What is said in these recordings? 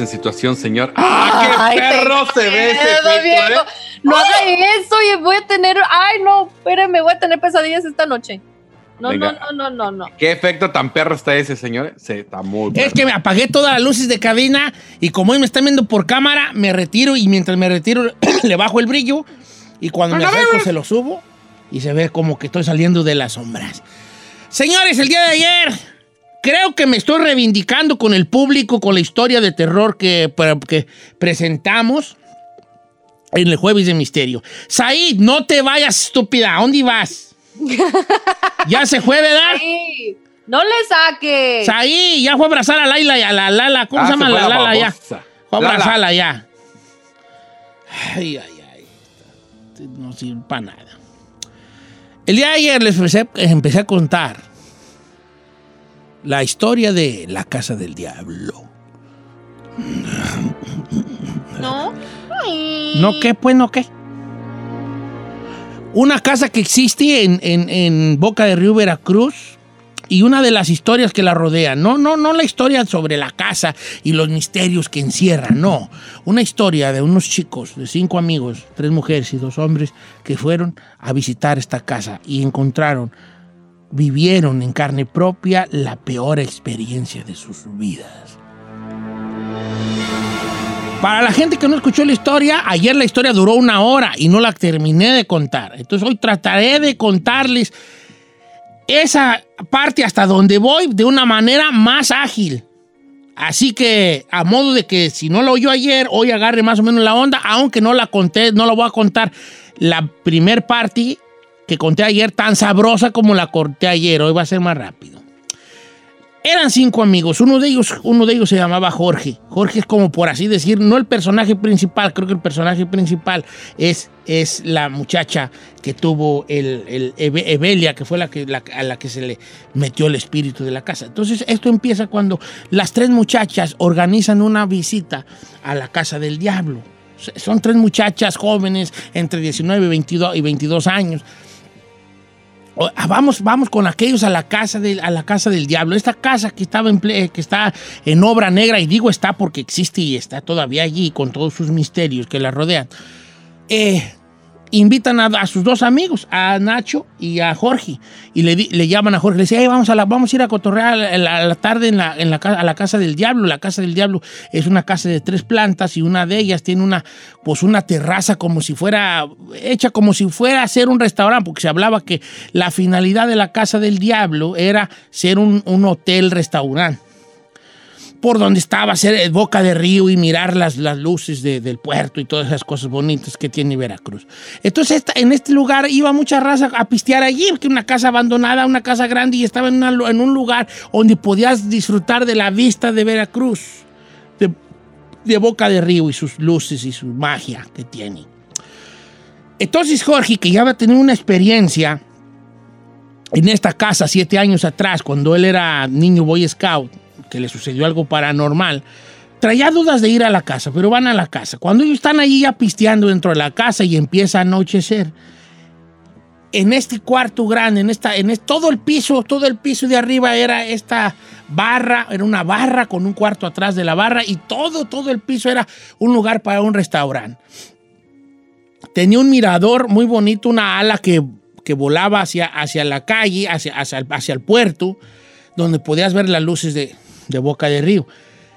en situación, señor. ¡Ah, qué perro se ve ese ¿eh? No haga eso, y voy a tener. Ay, no, espérame, voy a tener pesadillas esta noche. No, no, no, no, no, no. ¿Qué efecto tan perro está ese, señor? Se está muy Es que me apagué todas las luces de cabina y como hoy me están viendo por cámara, me retiro y mientras me retiro le bajo el brillo y cuando me acerco se lo subo y se ve como que estoy saliendo de las sombras. Señores, el día de ayer creo que me estoy reivindicando con el público, con la historia de terror que, que presentamos en el Jueves de Misterio. Said, no te vayas, estúpida. ¿A dónde vas? ya se fue, ¿verdad? Sí. No le saques. Said, ya fue a abrazar a Laila y a la Lala. ¿Cómo ah, se llama la Lala ya? Fue a abrazarla ya. Ay, ay, ay. No sirve para nada. El día de ayer les empecé a contar la historia de la casa del diablo. ¿No? ¿No qué? Pues no qué. Una casa que existe en, en, Boca de Río Veracruz y una de las historias que la rodean. No, no, no la historia sobre la casa y los misterios que encierran, no. Una historia de unos chicos, de cinco amigos, tres mujeres y dos hombres, que fueron a visitar esta casa y encontraron vivieron en carne propia la peor experiencia de sus vidas. Para la gente que no escuchó la historia, ayer la historia duró una hora y no la terminé de contar. Entonces hoy trataré de contarles esa parte hasta donde voy de una manera más ágil. Así que, a modo de que si no lo oyó ayer, hoy agarre más o menos la onda, aunque no la conté, no la voy a contar la primer parte que conté ayer tan sabrosa como la corté ayer. Hoy va a ser más rápido. Eran cinco amigos. Uno de ellos, uno de ellos se llamaba Jorge. Jorge es como por así decir, no el personaje principal. Creo que el personaje principal es, es la muchacha que tuvo el, Evelia, que fue la que, a la que se le metió el espíritu de la casa. Entonces, esto empieza cuando las tres muchachas organizan una visita a la casa del diablo. Son tres muchachas jóvenes entre 19 22, y 22 años Ah, vamos, vamos con aquellos a la casa del, a la casa del diablo. Esta casa que estaba en que está en obra negra, y digo está porque existe y está todavía allí con todos sus misterios que la rodean. Eh, invitan a, sus dos amigos, a Nacho y a Jorge, y le, llaman a Jorge, le dicen, vamos, a vamos a ir a cotorrear a la, tarde a la casa del diablo. La casa del diablo es una casa de tres plantas y una de ellas tiene una, pues una terraza como si fuera, hecha como si fuera a ser un restaurante, porque se hablaba que la finalidad de la casa del diablo era ser un, un hotel-restaurante por donde estaba, ser boca de río y mirar las, las luces del puerto y todas esas cosas bonitas que tiene Veracruz. Entonces, en este lugar iba mucha raza a pistear allí, porque una casa abandonada, una casa grande, y estaba en, en un lugar donde podías disfrutar de la vista de Veracruz, de, de boca de río y sus luces y su magia que tiene. Entonces, Jorge, que ya va a tener una experiencia en esta casa siete años atrás, cuando él era niño Boy Scout, que le sucedió algo paranormal, traía dudas de ir a la casa, pero van a la casa. Cuando ellos están ahí ya pisteando dentro de la casa y empieza a anochecer, en este cuarto grande, en esta, en todo el piso, todo el piso de arriba era esta barra, era una barra con un cuarto atrás de la barra y todo, todo el piso era un lugar para un restaurante. Tenía un mirador muy bonito, una ala que, volaba hacia, hacia la calle, hacia, hacia el puerto, donde podías ver las luces de, de Boca de Río.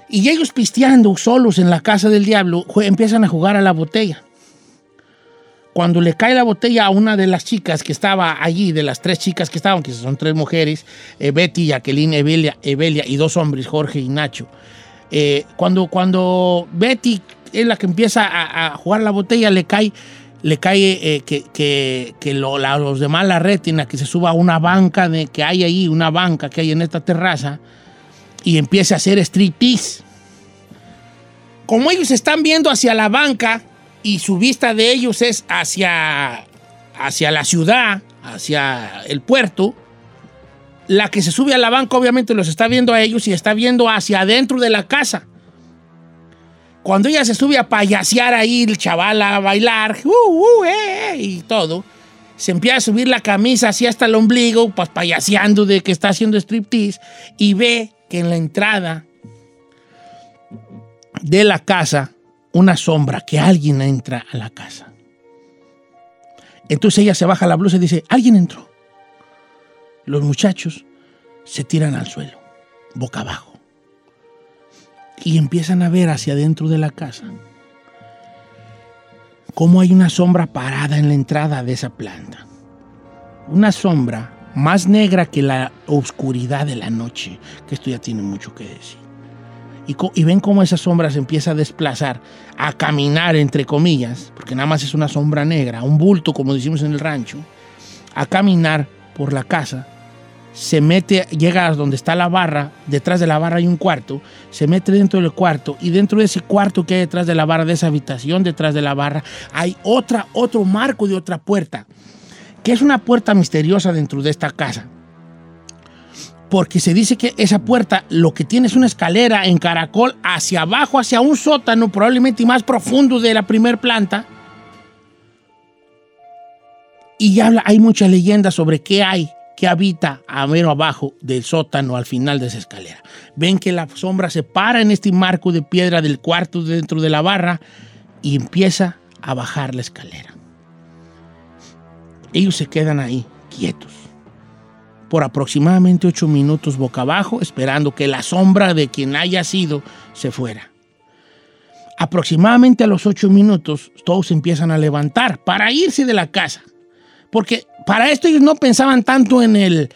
Y ellos pisteando solos en la casa del diablo empiezan a jugar a la botella. Cuando le cae la botella a una de las chicas que estaba allí, de las tres chicas que estaban, que son tres mujeres, eh, Betty, Jacqueline, Evelia, Evelia, y dos hombres, Jorge y Nacho. Eh, cuando, cuando Betty es la que empieza a, jugar la botella, le cae, le cae eh, que, que, los demás la retina, que se suba a una banca de, que hay ahí, una banca que hay en esta terraza y empiece a hacer striptease. Como ellos están viendo hacia la banca y su vista de ellos es hacia, hacia la ciudad, hacia el puerto, la que se sube a la banca obviamente los está viendo a ellos y está viendo hacia adentro de la casa. Cuando ella se sube a payasear ahí, el chaval a bailar, uh, uh, eh, eh, y todo, se empieza a subir la camisa así hasta el ombligo, pues payaseando de que está haciendo striptease, y ve que en la entrada de la casa una sombra, que alguien entra a la casa. Entonces ella se baja la blusa y dice, alguien entró. Los muchachos se tiran al suelo, boca abajo, y empiezan a ver hacia adentro de la casa cómo hay una sombra parada en la entrada de esa planta. Una sombra más negra que la oscuridad de la noche, que esto ya tiene mucho que decir. Y, ven cómo esa sombra se empieza a desplazar, a caminar entre comillas, porque nada más es una sombra negra, un bulto como decimos en el rancho, a caminar por la casa, se mete, llega a donde está la barra, detrás de la barra hay un cuarto, se mete dentro del cuarto y dentro de ese cuarto que hay detrás de la barra, de esa habitación detrás de la barra, hay otra, otro marco de otra puerta, que es una puerta misteriosa dentro de esta casa porque se dice que esa puerta lo que tiene es una escalera en caracol hacia abajo, hacia un sótano, probablemente más profundo de la primera planta. Y ya hay muchas leyendas sobre qué hay, qué habita a mero abajo del sótano al final de esa escalera. Ven que la sombra se para en este marco de piedra del cuarto dentro de la barra y empieza a bajar la escalera. Ellos se quedan ahí, quietos por aproximadamente ocho minutos boca abajo, esperando que la sombra de quien haya sido se fuera. Aproximadamente a los ocho minutos, todos empiezan a levantar para irse de la casa. Porque para esto ellos no pensaban tanto en el,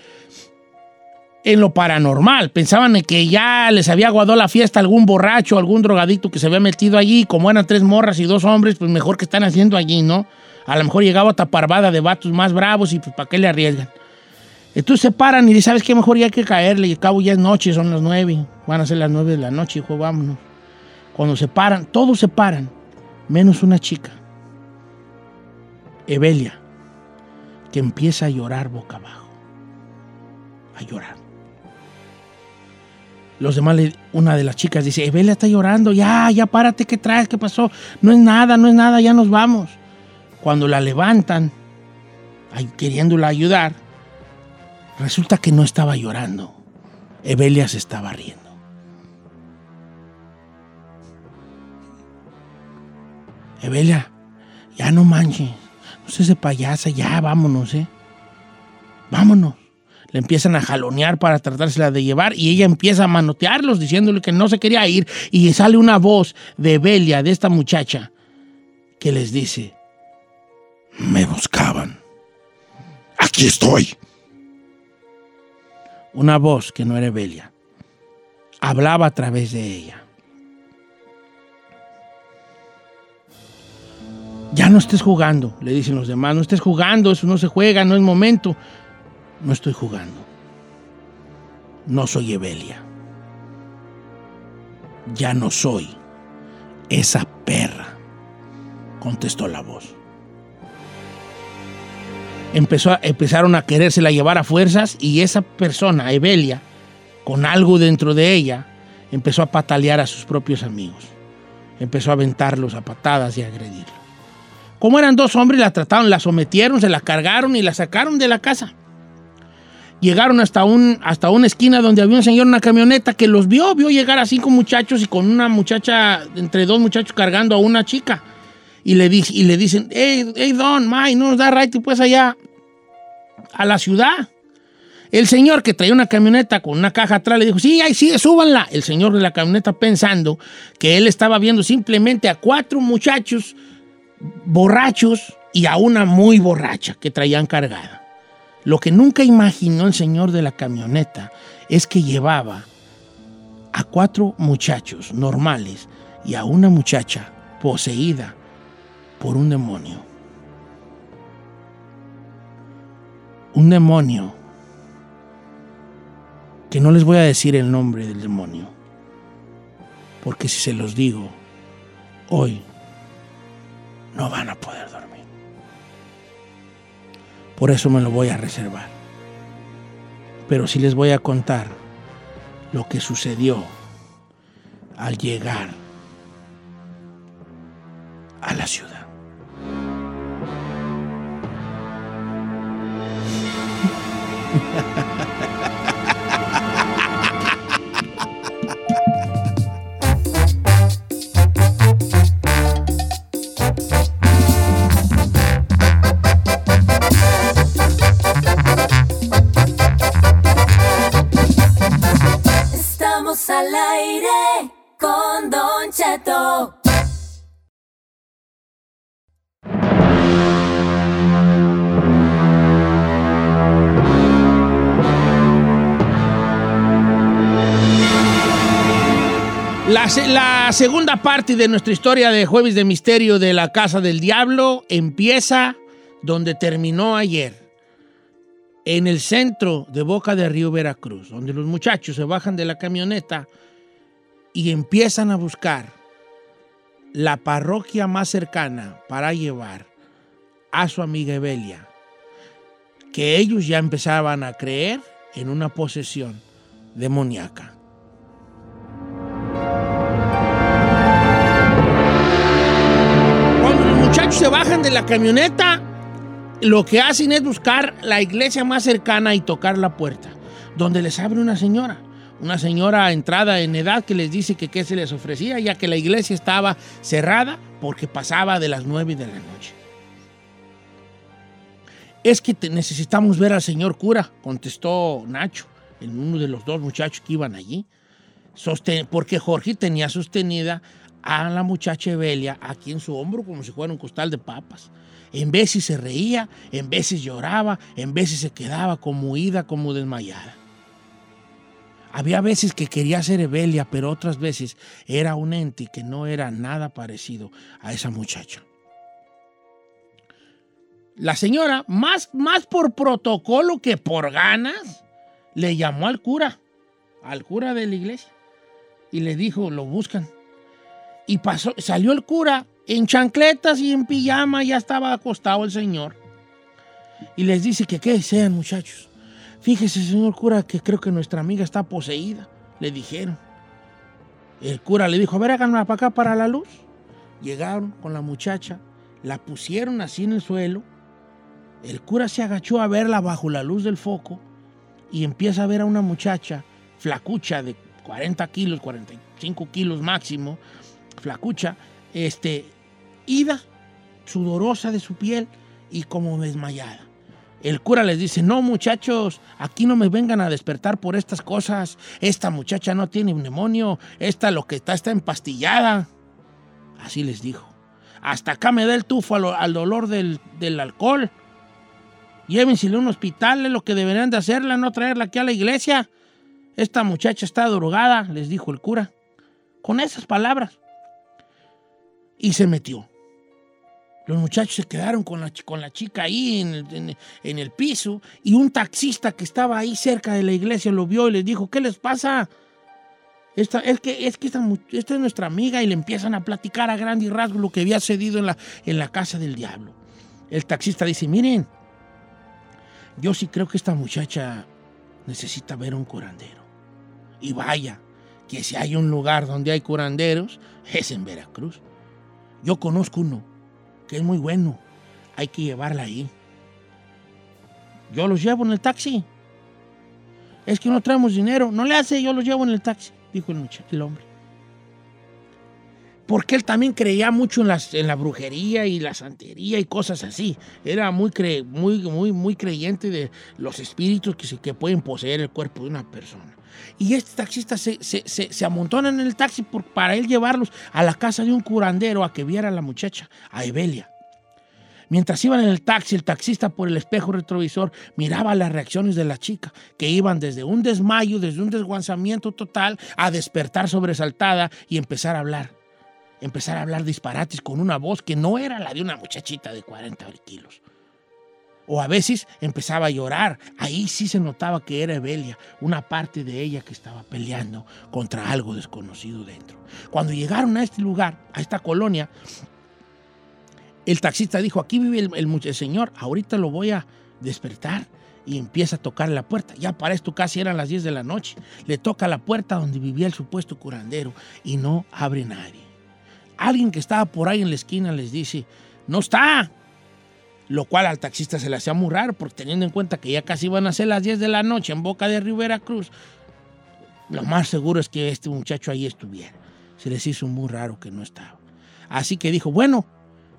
en lo paranormal. Pensaban en que ya les había aguado la fiesta algún borracho, algún drogadicto que se había metido allí. Como eran tres morras y dos hombres, pues mejor que están haciendo allí, ¿no? A lo mejor llegaba otra parvada de vatos más bravos y pues para qué le arriesgan. Entonces se paran y dicen, ¿sabes qué? Mejor ya hay que caerle. Y cabo ya es noche, son las nueve. Van a ser las nueve de la noche, hijo, vámonos. Cuando se paran, todos se paran, menos una chica, Evelia, que empieza a llorar boca abajo. A llorar. Los demás, una de las chicas dice, Evelia está llorando, ya, ya párate, ¿qué traes? ¿Qué pasó? No es nada, no es nada, ya nos vamos. Cuando la levantan, queriéndola ayudar, Resulta que no estaba llorando. Evelia se estaba riendo. Evelia, ya no manches. No seas de payasa, ya vámonos, ¿eh? Vámonos. Le empiezan a jalonear para tratársela de llevar y ella empieza a manotearlos diciéndole que no se quería ir y sale una voz de Evelia, de esta muchacha, que les dice, me buscaban. Aquí estoy una voz que no era Evelia. Hablaba a través de ella. Ya no estés jugando, le dicen los demás. No estés jugando, eso no se juega, no es momento. No estoy jugando. No soy Evelia. Ya no soy esa perra, contestó la voz empezó a, empezaron a querérsela llevar a fuerzas y esa persona, Evelia, con algo dentro de ella, empezó a patalear a sus propios amigos. Empezó a aventarlos a patadas y a agredirlos. Como eran dos hombres, la trataron, la sometieron, se la cargaron y la sacaron de la casa. Llegaron hasta, un, hasta una esquina donde había un señor en una camioneta que los vio, vio llegar a cinco muchachos y con una muchacha, entre dos muchachos cargando a una chica y le, y le dicen, hey, hey, Don, Mike, no nos da right pues allá a la ciudad. El señor que traía una camioneta con una caja atrás le dijo, sí, ahí sí, súbanla. El señor de la camioneta pensando que él estaba viendo simplemente a cuatro muchachos borrachos y a una muy borracha que traían cargada. Lo que nunca imaginó el señor de la camioneta es que llevaba a cuatro muchachos normales y a una muchacha poseída por un demonio. Un demonio que no les voy a decir el nombre del demonio, porque si se los digo hoy, no van a poder dormir. Por eso me lo voy a reservar. Pero sí les voy a contar lo que sucedió al llegar a la ciudad. La, se- la segunda parte de nuestra historia de Jueves de Misterio de la Casa del Diablo empieza donde terminó ayer, en el centro de Boca de Río Veracruz, donde los muchachos se bajan de la camioneta y empiezan a buscar la parroquia más cercana para llevar a su amiga Evelia, que ellos ya empezaban a creer en una posesión demoníaca. Se bajan de la camioneta, lo que hacen es buscar la iglesia más cercana y tocar la puerta, donde les abre una señora. Una señora entrada en edad que les dice que qué se les ofrecía, ya que la iglesia estaba cerrada porque pasaba de las nueve de la noche. Es que necesitamos ver al señor cura, contestó Nacho, en uno de los dos muchachos que iban allí. Porque Jorge tenía sostenida a la muchacha Evelia aquí en su hombro como si fuera un costal de papas. En veces se reía, en veces lloraba, en veces se quedaba como huida, como desmayada. Había veces que quería ser Evelia, pero otras veces era un ente que no era nada parecido a esa muchacha. La señora, más, más por protocolo que por ganas, le llamó al cura, al cura de la iglesia, y le dijo, lo buscan. Y pasó, salió el cura en chancletas y en pijama, ya estaba acostado el señor. Y les dice que qué sean, muchachos. Fíjese, señor cura, que creo que nuestra amiga está poseída, le dijeron. El cura le dijo, a ver, háganme para acá para la luz. Llegaron con la muchacha, la pusieron así en el suelo. El cura se agachó a verla bajo la luz del foco y empieza a ver a una muchacha flacucha de 40 kilos, 45 kilos máximo, flacucha, este, ida, sudorosa de su piel y como desmayada. El cura les dice, no muchachos, aquí no me vengan a despertar por estas cosas. Esta muchacha no tiene un demonio, esta lo que está está empastillada. Así les dijo. Hasta acá me da el tufo al, dolor del, del alcohol. Llévensele a un hospital, es lo que deberían de hacerla, no traerla aquí a la iglesia. Esta muchacha está drogada, les dijo el cura. Con esas palabras. Y se metió. Los muchachos se quedaron con la, con la chica ahí en el, en- el piso y un taxista que estaba ahí cerca de la iglesia lo vio y les dijo, ¿qué les pasa? Esta, es que, es que esta, es nuestra amiga y le empiezan a platicar a grandes rasgos lo que había sucedido en la, en la casa del diablo. El taxista dice, miren, yo sí creo que esta muchacha necesita ver a un curandero. Y vaya, que si hay un lugar donde hay curanderos, es en Veracruz. Yo conozco uno que es muy bueno. Hay que llevarla ahí. Yo los llevo en el taxi. Es que no traemos dinero. No le hace, yo los llevo en el taxi, dijo el el hombre. Porque él también creía mucho en, las, en la brujería y la santería y cosas así. Era muy, muy, muy, muy creyente de los espíritus que, se- pueden poseer el cuerpo de una persona. Y este taxista se, se, se, amontona en el taxi para él llevarlos a la casa de un curandero a que viera a la muchacha, a Evelia. Mientras iban en el taxi, el taxista por el espejo retrovisor miraba las reacciones de la chica, que iban desde un desmayo, desde un desguanzamiento total, a despertar sobresaltada y empezar a hablar. Empezar a hablar disparates con una voz que no era la de una muchachita de 40 kilos. O a veces empezaba a llorar. Ahí sí se notaba que era Evelia, una parte de ella que estaba peleando contra algo desconocido dentro. Cuando llegaron a este lugar, a esta colonia, el taxista dijo, aquí vive el, el señor, ahorita lo voy a despertar. Y empieza a tocar la puerta. Ya para esto casi eran las 10 de la noche. Le toca la puerta donde vivía el supuesto curandero y no abre nadie. Alguien que estaba por ahí en la esquina les dice, no está. Lo cual al taxista se le hacía muy raro, porque teniendo en cuenta que ya casi iban a ser las 10 de la noche en Boca de Rivera Cruz, lo más seguro es que este muchacho ahí estuviera. Se les hizo muy raro que no estaba. Así que dijo, bueno,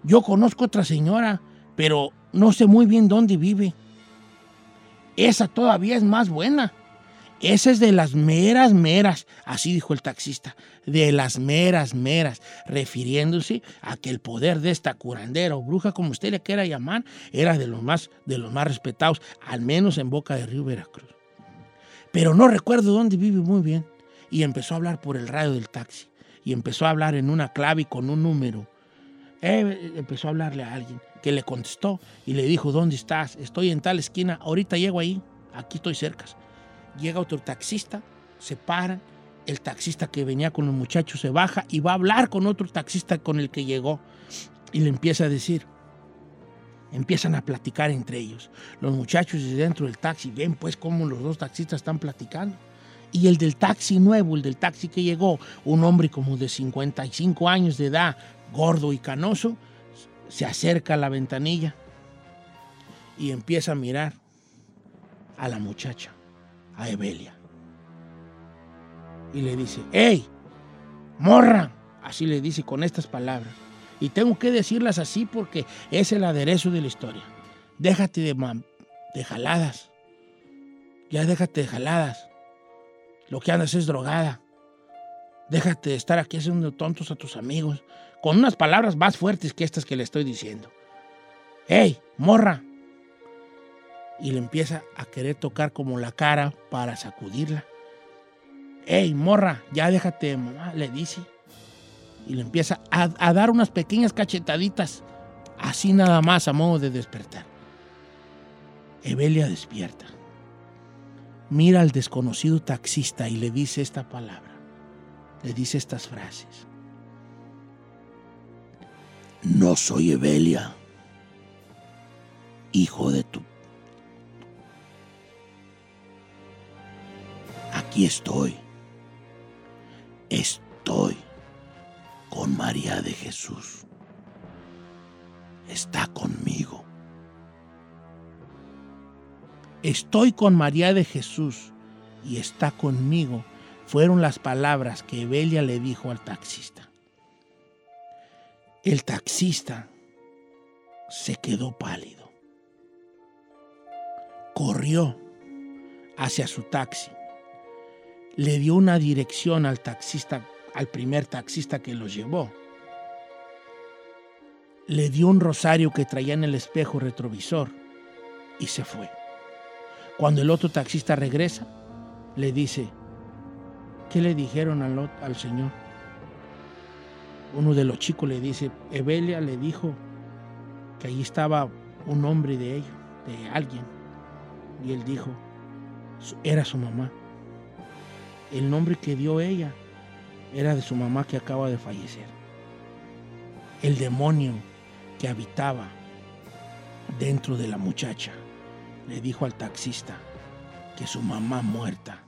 yo conozco otra señora, pero no sé muy bien dónde vive. Esa todavía es más buena. Esa es de las meras, meras, así dijo el taxista, de las meras, meras, refiriéndose a que el poder de esta curandera o bruja, como usted le quiera llamar, era de los más, de los más respetados, al menos en Boca de Río Veracruz. Pero no recuerdo dónde vive muy bien. Y empezó a hablar por el radio del taxi. Y empezó a hablar en una clave y con un número. Eh, empezó a hablarle a alguien que le contestó y le dijo, ¿dónde estás? Estoy en tal esquina, ahorita llego ahí, aquí estoy cerca. Llega otro taxista, se para, el taxista que venía con los muchachos se baja y va a hablar con otro taxista con el que llegó y le empieza a decir, empiezan a platicar entre ellos. Los muchachos dentro del taxi ven pues cómo los dos taxistas están platicando. Y el del taxi nuevo, el del taxi que llegó, un hombre como de 55 años de edad, gordo y canoso, se acerca a la ventanilla y empieza a mirar a la muchacha, a Evelia. Y le dice, ¡Ey! ¡Morra! Así le dice con estas palabras. Y tengo que decirlas así porque es el aderezo de la historia. Déjate de, de jaladas. Ya déjate de jaladas. Lo que andas es drogada. Déjate de estar aquí haciendo tontos a tus amigos. Con unas palabras más fuertes que estas que le estoy diciendo. ¡Ey, morra! Y le empieza a querer tocar como la cara para sacudirla. ¡Ey, morra! Ya déjate, mamá, le dice y le empieza a, dar unas pequeñas cachetaditas, así nada más a modo de despertar. Evelia despierta. Mira al desconocido taxista y le dice esta palabra, le dice estas frases. No soy Evelia, hijo de tu... Aquí estoy. Estoy con María de Jesús. Está conmigo. Estoy con María de Jesús y está conmigo. Fueron las palabras que Evelia le dijo al taxista. El taxista se quedó pálido. Corrió hacia su taxi. Le dio una dirección al taxista al primer taxista que los llevó. Le dio un rosario que traía en el espejo retrovisor y se fue. Cuando el otro taxista regresa, le dice, ¿qué le dijeron al, al señor? Uno de los chicos le dice, Evelia le dijo que allí estaba un hombre de ellos, de alguien. Y él dijo, era su mamá. El nombre que dio ella era de su mamá que acaba de fallecer. El demonio que habitaba dentro de la muchacha le dijo al taxista que su mamá muerta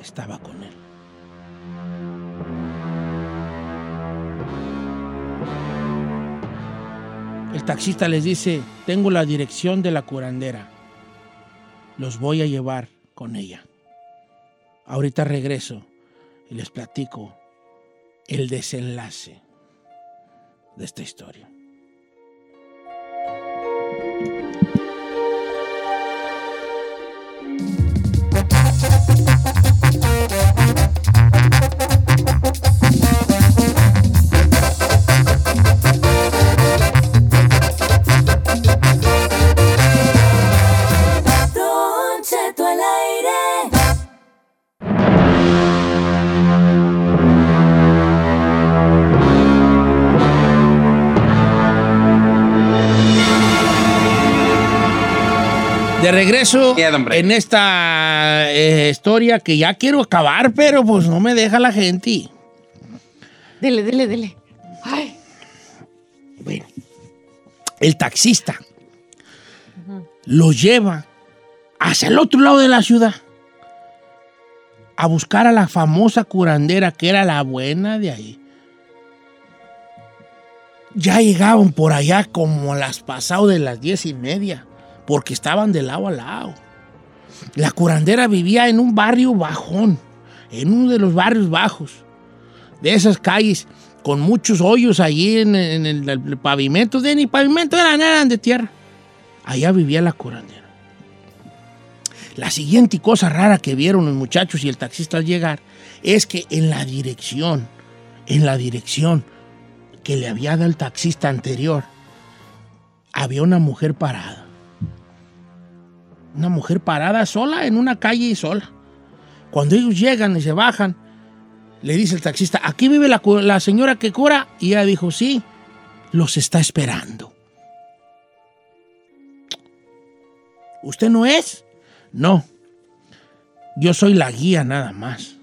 estaba con él. El taxista les dice, tengo la dirección de la curandera. Los voy a llevar con ella. Ahorita regreso y les platico el desenlace de esta historia. En esta eh, historia que ya quiero acabar, pero pues no me deja la gente. Dele, dele, dele. Ay. Bueno, el taxista lo lleva hacia el otro lado de la ciudad a buscar a la famosa curandera que era la buena de ahí. Ya llegaban por allá como a las pasadas de las diez y media porque estaban de lado a lado. La curandera vivía en un barrio bajón, en uno de los barrios bajos, de esas calles con muchos hoyos allí en, el, pavimento, de ni pavimento eran, eran de tierra. Allá vivía la curandera. La siguiente cosa rara que vieron los muchachos y el taxista al llegar es que en la dirección, en la dirección que le había dado el taxista anterior, había una mujer parada. Una mujer parada sola en una calle y sola. Cuando ellos llegan y se bajan, le dice el taxista, ¿aquí vive la, la señora que cura? Y ella dijo, sí, los está esperando. ¿Usted no es? No. Yo soy la guía nada más.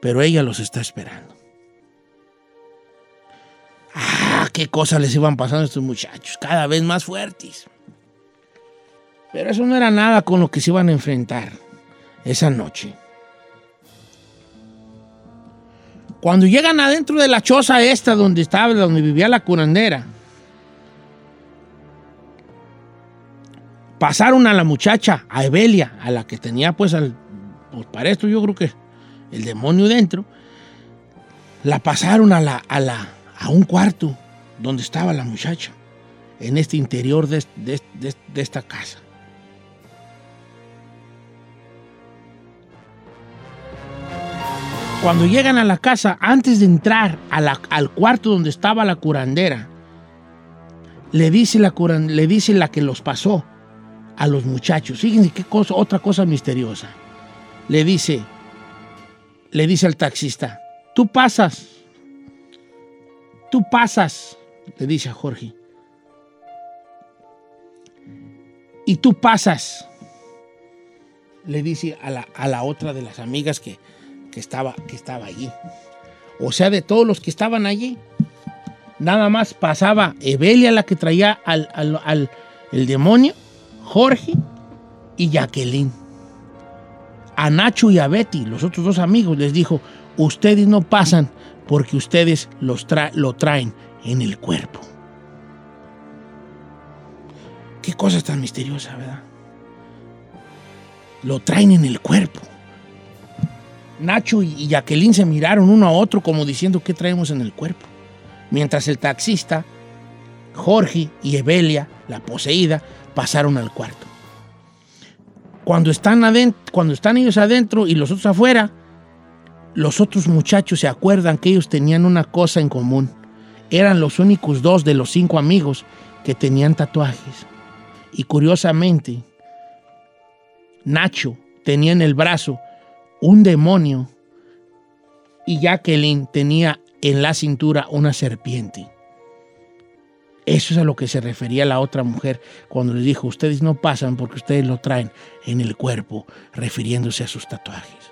Pero ella los está esperando. Ah, qué cosas les iban pasando a estos muchachos, cada vez más fuertes. Pero eso no era nada con lo que se iban a enfrentar esa noche. Cuando llegan adentro de la choza esta donde estaba, donde vivía la curandera, pasaron a la muchacha, a Evelia, a la que tenía pues al, pues para esto yo creo que el demonio dentro, la pasaron a la, a la, a un cuarto donde estaba la muchacha, en este interior de, de esta casa. Cuando llegan a la casa, antes de entrar al cuarto donde estaba la curandera, le dice la, le dice la que los pasó a los muchachos. Fíjense qué cosa, otra cosa misteriosa. Le dice, le dice al taxista, tú pasas, tú pasas, le dice a Jorge. Y tú pasas, le dice a la, a la otra de las amigas que, que estaba, que estaba allí. O sea, de todos los que estaban allí, nada más pasaba Evelia, la que traía al, al, el demonio, Jorge y Jacqueline. A Nacho y a Betty, los otros dos amigos, les dijo, ustedes no pasan porque ustedes los lo traen en el cuerpo. Qué cosa tan misteriosa, ¿verdad? Lo traen en el cuerpo. Nacho y Jacqueline se miraron uno a otro como diciendo qué traemos en el cuerpo. Mientras el taxista, Jorge y Evelia, la poseída, pasaron al cuarto. Cuando están, cuando están ellos adentro y los otros afuera, los otros muchachos se acuerdan que ellos tenían una cosa en común. Eran los únicos dos de los cinco amigos que tenían tatuajes. Y curiosamente, Nacho tenía en el brazo un demonio y Jacqueline tenía en la cintura una serpiente. Eso es a lo que se refería la otra mujer cuando le dijo, ustedes no pasan porque ustedes lo traen en el cuerpo, refiriéndose a sus tatuajes.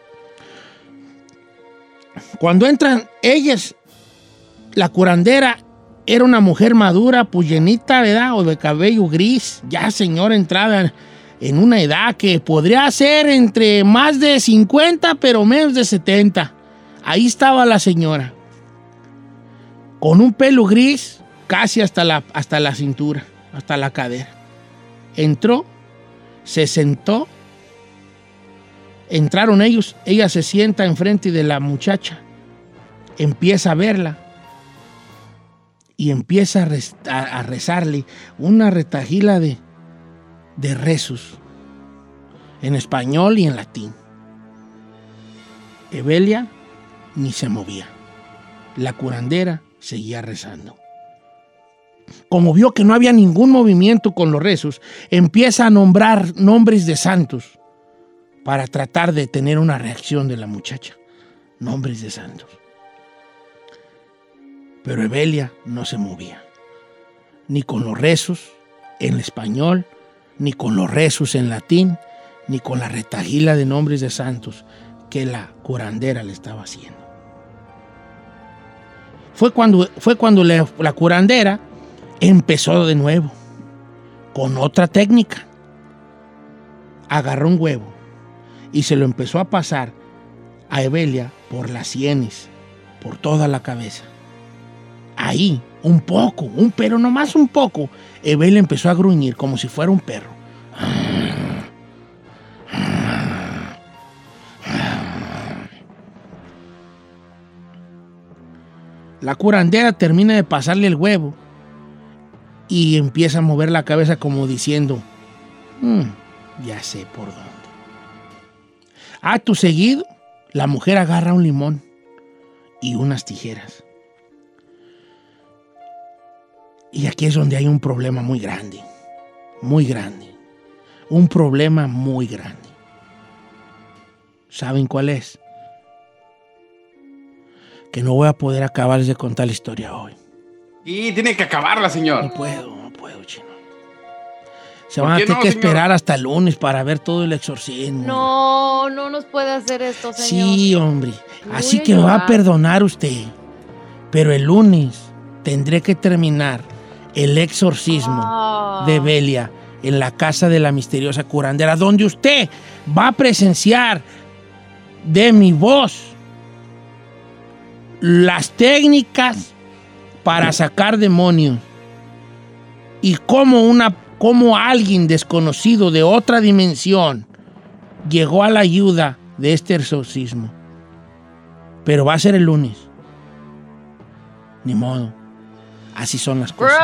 Cuando entran ellas, la curandera era una mujer madura, llenita, ¿verdad? O de cabello gris, ya señora entrada en una edad que podría ser entre más de 50, pero menos de 70. Ahí estaba la señora, con un pelo gris casi hasta la, hasta la cintura, hasta la cadera. Entró, se sentó, entraron ellos, ella se sienta enfrente de la muchacha, empieza a verla y empieza a, rezarle una retajila de, de rezos, en español y en latín. Evelia ni se movía. La curandera seguía rezando. Como vio que no había ningún movimiento con los rezos, empieza a nombrar nombres de santos para tratar de tener una reacción de la muchacha. Nombres de santos. Pero Evelia no se movía, ni con los rezos en español ni con los rezos en latín, ni con la retagila de nombres de santos que la curandera le estaba haciendo. Fue cuando, fue cuando la curandera empezó de nuevo, con otra técnica. Agarró un huevo y se lo empezó a pasar a Evelia por las sienes, por toda la cabeza. Ahí, un poco, un pero nomás un poco, Evel empezó a gruñir como si fuera un perro. La curandera termina de pasarle el huevo y empieza a mover la cabeza como diciendo, mm, ya sé por dónde. A tu seguido, la mujer agarra un limón y unas tijeras. Y aquí es donde hay un problema muy grande, muy grande. Un problema muy grande. ¿Saben cuál es? Que no voy a poder acabar de contar la historia hoy. Y tiene que acabarla, señor. No puedo, no puedo, chino. Se van a tener que esperar hasta el lunes para ver todo el exorcismo. No, no nos puede hacer esto, señor. Sí, hombre. Así que me va a perdonar usted. Pero el lunes tendré que terminar el exorcismo Ah. de Belia en la casa de la misteriosa curandera, donde usted va a presenciar de mi voz las técnicas para sacar demonios y cómo una cómo alguien desconocido de otra dimensión llegó a la ayuda de este exorcismo. Pero va a ser el lunes. Ni modo. Así son las cosas.